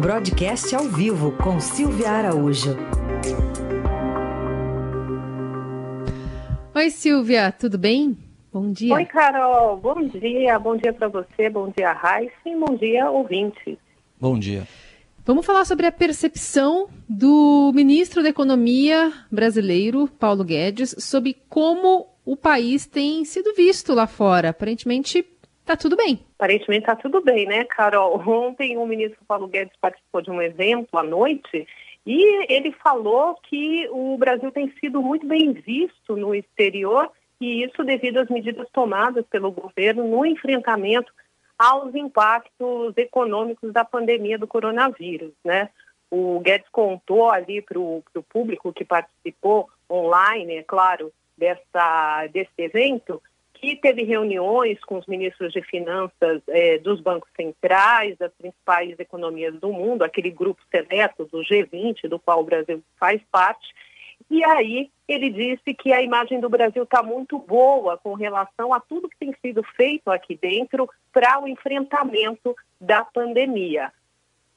Broadcast ao vivo com Silvia Araújo. Oi, Silvia, tudo bem? Bom dia. Oi, Carol. Bom dia. Bom dia para você. Bom dia, Raíssa. E bom dia, ouvintes. Bom dia. Vamos falar sobre a percepção do ministro da Economia brasileiro, Paulo Guedes, sobre como o país tem sido visto lá fora. Aparentemente, está tudo bem. Aparentemente está tudo bem, né, Carol? Ontem o ministro Paulo Guedes participou de um evento à noite e ele falou que o Brasil tem sido muito bem visto no exterior e isso devido às medidas tomadas pelo governo no enfrentamento aos impactos econômicos da pandemia do coronavírus, né? O Guedes contou ali para o público que participou online, é claro, dessa, desse evento, que teve reuniões com os ministros de finanças eh, dos bancos centrais, das principais economias do mundo, aquele grupo seleto do G20, do qual o Brasil faz parte, e aí ele disse que a imagem do Brasil está muito boa com relação a tudo que tem sido feito aqui dentro para o enfrentamento da pandemia.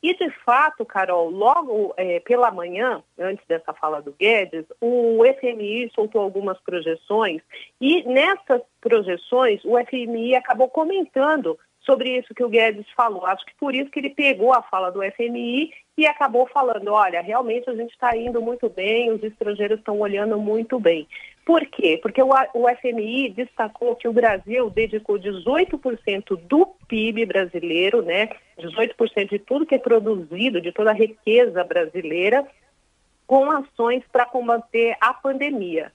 E, de fato, Carol, logo é, pela manhã, antes dessa fala do Guedes, o FMI soltou algumas projeções e nessas projeções o FMI acabou comentando sobre isso que o Guedes falou. Acho que por isso que ele pegou a fala do FMI e acabou falando, olha, realmente a gente está indo muito bem, os estrangeiros estão olhando muito bem. Por quê? Porque o, FMI destacou que o Brasil dedicou 18% do PIB brasileiro, né, 18% de tudo que é produzido, de toda a riqueza brasileira, com ações para combater a pandemia.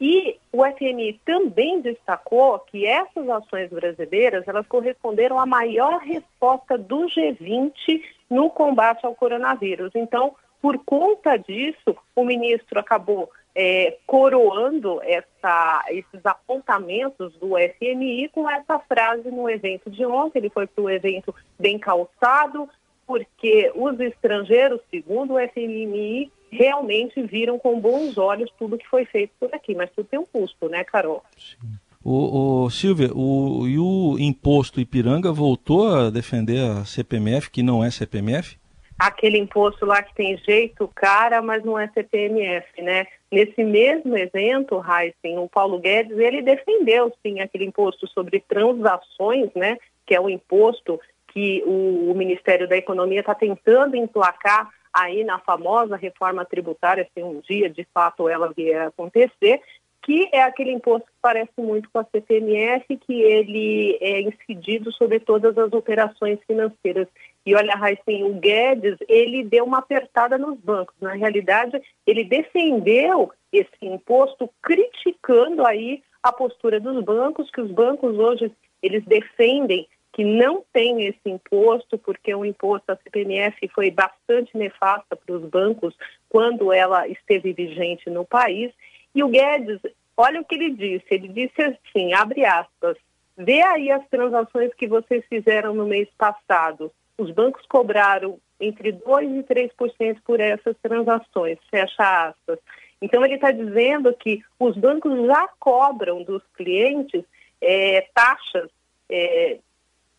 E o FMI também destacou que essas ações brasileiras elas corresponderam à maior resposta do G20 no combate ao coronavírus. Então, por conta disso, o ministro acabou é, coroando essa, esses apontamentos do FMI com essa frase no evento de ontem. Ele foi para o evento bem calçado, porque os estrangeiros, segundo o FMI, realmente viram com bons olhos tudo que foi feito por aqui, mas tudo tem um custo, né, Carol? Sim. O, o Silvia, o, e o imposto Ipiranga voltou a defender a CPMF, que não é CPMF? Aquele imposto lá que tem jeito, cara, mas não é CPMF, né? Nesse mesmo evento, Heisen, o Paulo Guedes, ele defendeu, sim, aquele imposto sobre transações, né? Que é o imposto que o, o Ministério da Economia está tentando emplacar aí na famosa reforma tributária, se um dia de fato ela vier a acontecer, que é aquele imposto que parece muito com a CPMF, que ele é incidido sobre todas as operações financeiras. E olha, Raíssen, o Guedes, ele deu uma apertada nos bancos. Na realidade, ele defendeu esse imposto criticando aí a postura dos bancos, que os bancos hoje, eles defendem que não tem esse imposto, porque o imposto da CPMF foi bastante nefasta para os bancos quando ela esteve vigente no país. E o Guedes, olha o que ele disse, ele disse assim, abre aspas, vê aí as transações que vocês fizeram no mês passado. Os bancos cobraram entre 2% e 3% por essas transações, fecha aspas. Então ele está dizendo que os bancos já cobram dos clientes é, taxas é,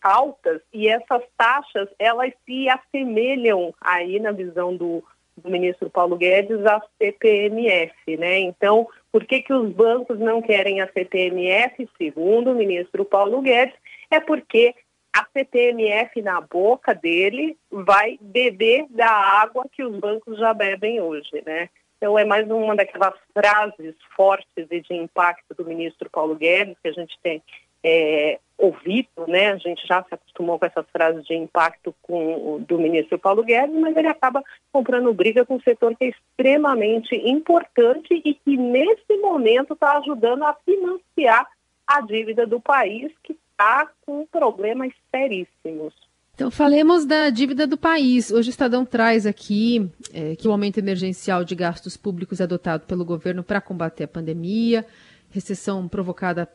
altas e essas taxas elas se assemelham aí na visão do, do ministro Paulo Guedes à CPMF, né? Então, por que que os bancos não querem a CPMF, segundo o ministro Paulo Guedes, é porque a CPMF na boca dele vai beber da água que os bancos já bebem hoje, né? Então é mais uma daquelas frases fortes e de impacto do ministro Paulo Guedes que a gente tem é, ouvido, né? A gente já se acostumou com essas frases de impacto com, do ministro Paulo Guedes, mas ele acaba comprando briga com um setor que é extremamente importante e que nesse momento está ajudando a financiar a dívida do país, que está com problemas seríssimos. Então, falemos da dívida do país. Hoje o Estadão traz aqui é, que o aumento emergencial de gastos públicos é adotado pelo governo para combater a pandemia, recessão provocada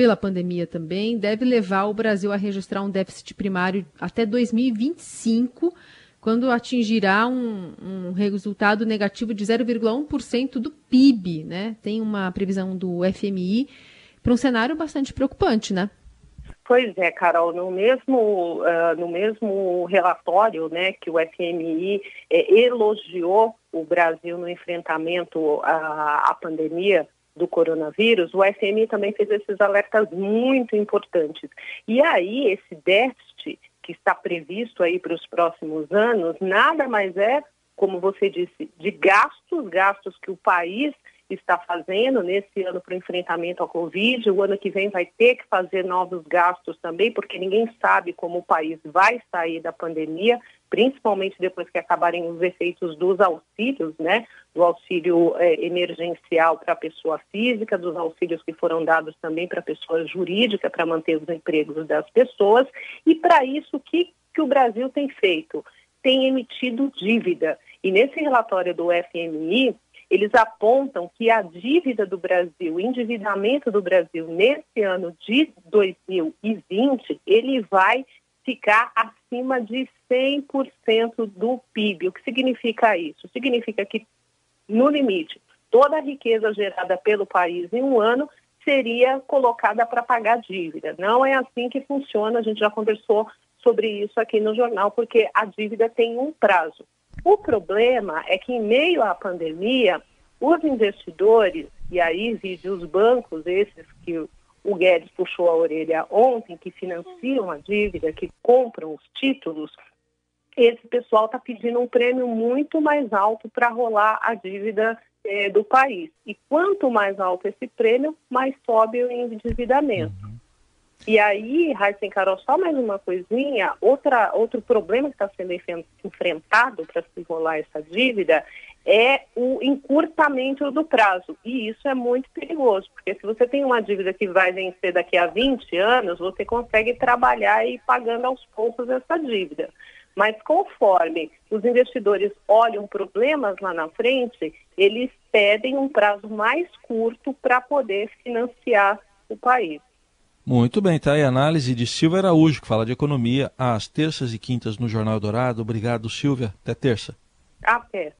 pela pandemia também, deve levar o Brasil a registrar um déficit primário até 2025, quando atingirá um, um resultado negativo de 0,1% do PIB. Né? Tem uma previsão do FMI para um cenário bastante preocupante, né? Pois é, Carol, no mesmo, uh, no mesmo relatório né, que o FMI eh, elogiou o Brasil no enfrentamento à, à pandemia do coronavírus, o FMI também fez esses alertas muito importantes. E aí, esse déficit que está previsto aí para os próximos anos, nada mais é, como você disse, de gastos, gastos que o país está fazendo nesse ano para o enfrentamento à Covid. O ano que vem vai ter que fazer novos gastos também, porque ninguém sabe como o país vai sair da pandemia, principalmente depois que acabarem os efeitos dos auxílios, né? Do auxílio é, emergencial para a pessoa física, dos auxílios que foram dados também para a pessoa jurídica para manter os empregos das pessoas. E para isso, o que, que o Brasil tem feito? Tem emitido dívida. E nesse relatório do FMI, eles apontam que a dívida do Brasil, o endividamento do Brasil nesse ano de 2020, ele vai ficar acima de 100% do PIB. O que significa isso? Significa que, no limite, toda a riqueza gerada pelo país em um ano seria colocada para pagar dívida. Não é assim que funciona, a gente já conversou sobre isso aqui no jornal, porque a dívida tem um prazo. O problema é que, em meio à pandemia, os investidores, e aí vide os bancos, esses que o Guedes puxou a orelha ontem, que financiam a dívida, que compram os títulos, esse pessoal está pedindo um prêmio muito mais alto para rolar a dívida eh, do país. E quanto mais alto esse prêmio, mais sobe o endividamento. E aí, Raíssa Carol, só mais uma coisinha, outra, outro problema que está sendo enfrentado para se rolar essa dívida é o encurtamento do prazo. E isso é muito perigoso, porque se você tem uma dívida que vai vencer daqui a 20 anos, você consegue trabalhar e ir pagando aos poucos essa dívida. Mas conforme os investidores olham problemas lá na frente, eles pedem um prazo mais curto para poder financiar o país. Muito bem, tá aí a análise de Silvia Araújo, que fala de economia às terças e quintas no Jornal Dourado. Obrigado, Silvia. Até terça. Até.